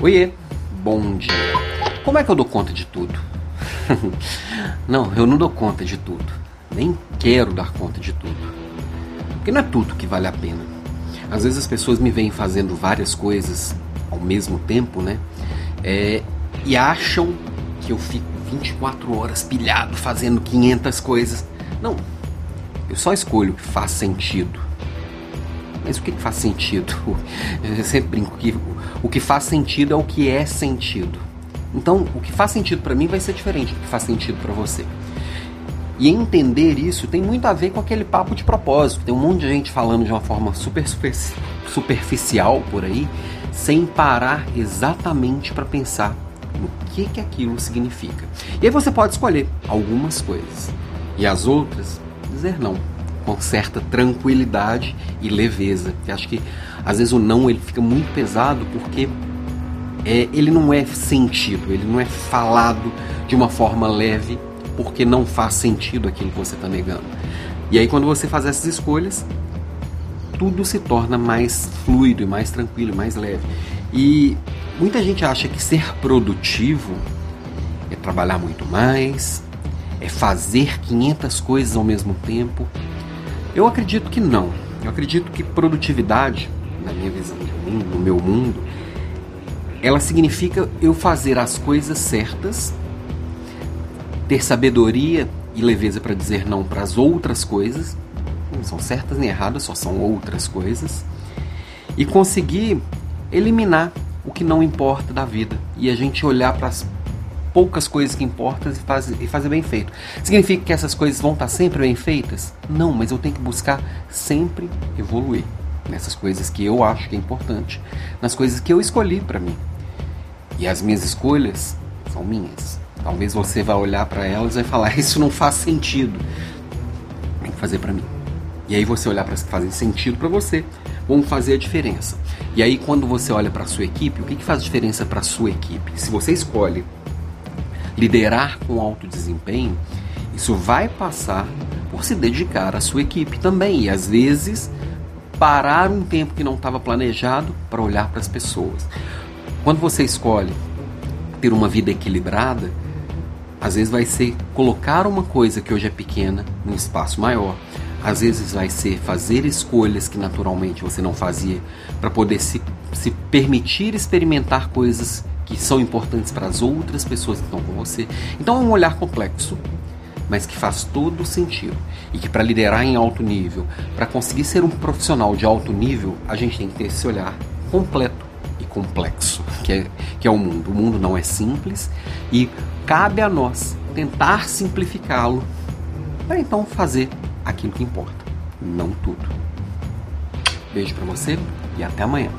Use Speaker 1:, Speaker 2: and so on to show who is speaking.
Speaker 1: Oiê, bom dia. Como é que eu dou conta de tudo? não, eu não dou conta de tudo. Nem quero dar conta de tudo. Porque não é tudo que vale a pena. Às vezes as pessoas me veem fazendo várias coisas ao mesmo tempo, né? É, e acham que eu fico 24 horas pilhado fazendo 500 coisas. Não, eu só escolho o que faz sentido. Mas o que, faz sentido? Eu sempre brinco que o que faz sentido é o que é sentido. Então, o que faz sentido para mim vai ser diferente do que faz sentido para você. E entender isso tem muito a ver com aquele papo de propósito. Tem um monte de gente falando de uma forma super, super superficial por aí, sem parar exatamente para pensar no que, que aquilo significa. E aí você pode escolher algumas coisas e as outras dizer não com certa tranquilidade e leveza. Eu acho que às vezes o não ele fica muito pesado porque é, ele não é sentido, ele não é falado de uma forma leve porque não faz sentido aquilo que você está negando. E aí quando você faz essas escolhas, tudo se torna mais fluido e mais tranquilo, mais leve. E muita gente acha que ser produtivo é trabalhar muito mais, é fazer 500 coisas ao mesmo tempo. Eu acredito que não. Eu acredito que produtividade, na minha visão de mundo, no meu mundo, ela significa eu fazer as coisas certas, ter sabedoria e leveza para dizer não para as outras coisas, não são certas nem erradas, só são outras coisas, e conseguir eliminar o que não importa da vida e a gente olhar para as poucas coisas que importam e, faz, e fazer bem feito. Significa que essas coisas vão estar sempre bem feitas? Não, mas eu tenho que buscar sempre evoluir nessas coisas que eu acho que é importante, nas coisas que eu escolhi para mim. E as minhas escolhas são minhas. Talvez você vá olhar para elas e vai falar: Isso não faz sentido. Tem que fazer para mim. E aí você olhar para as que fazem sentido para você, vão fazer a diferença. E aí quando você olha para a sua equipe, o que, que faz diferença para a sua equipe? Se você escolhe liderar com alto desempenho, isso vai passar por se dedicar à sua equipe também e às vezes parar um tempo que não estava planejado para olhar para as pessoas. Quando você escolhe ter uma vida equilibrada, às vezes vai ser colocar uma coisa que hoje é pequena num espaço maior. Às vezes vai ser fazer escolhas que naturalmente você não fazia para poder se, se permitir experimentar coisas que são importantes para as outras pessoas que estão com você. Então é um olhar complexo, mas que faz todo sentido. E que para liderar em alto nível, para conseguir ser um profissional de alto nível, a gente tem que ter esse olhar completo e complexo, que é, que é o mundo. O mundo não é simples e cabe a nós tentar simplificá-lo para então fazer aquilo que importa, não tudo. Beijo para você e até amanhã.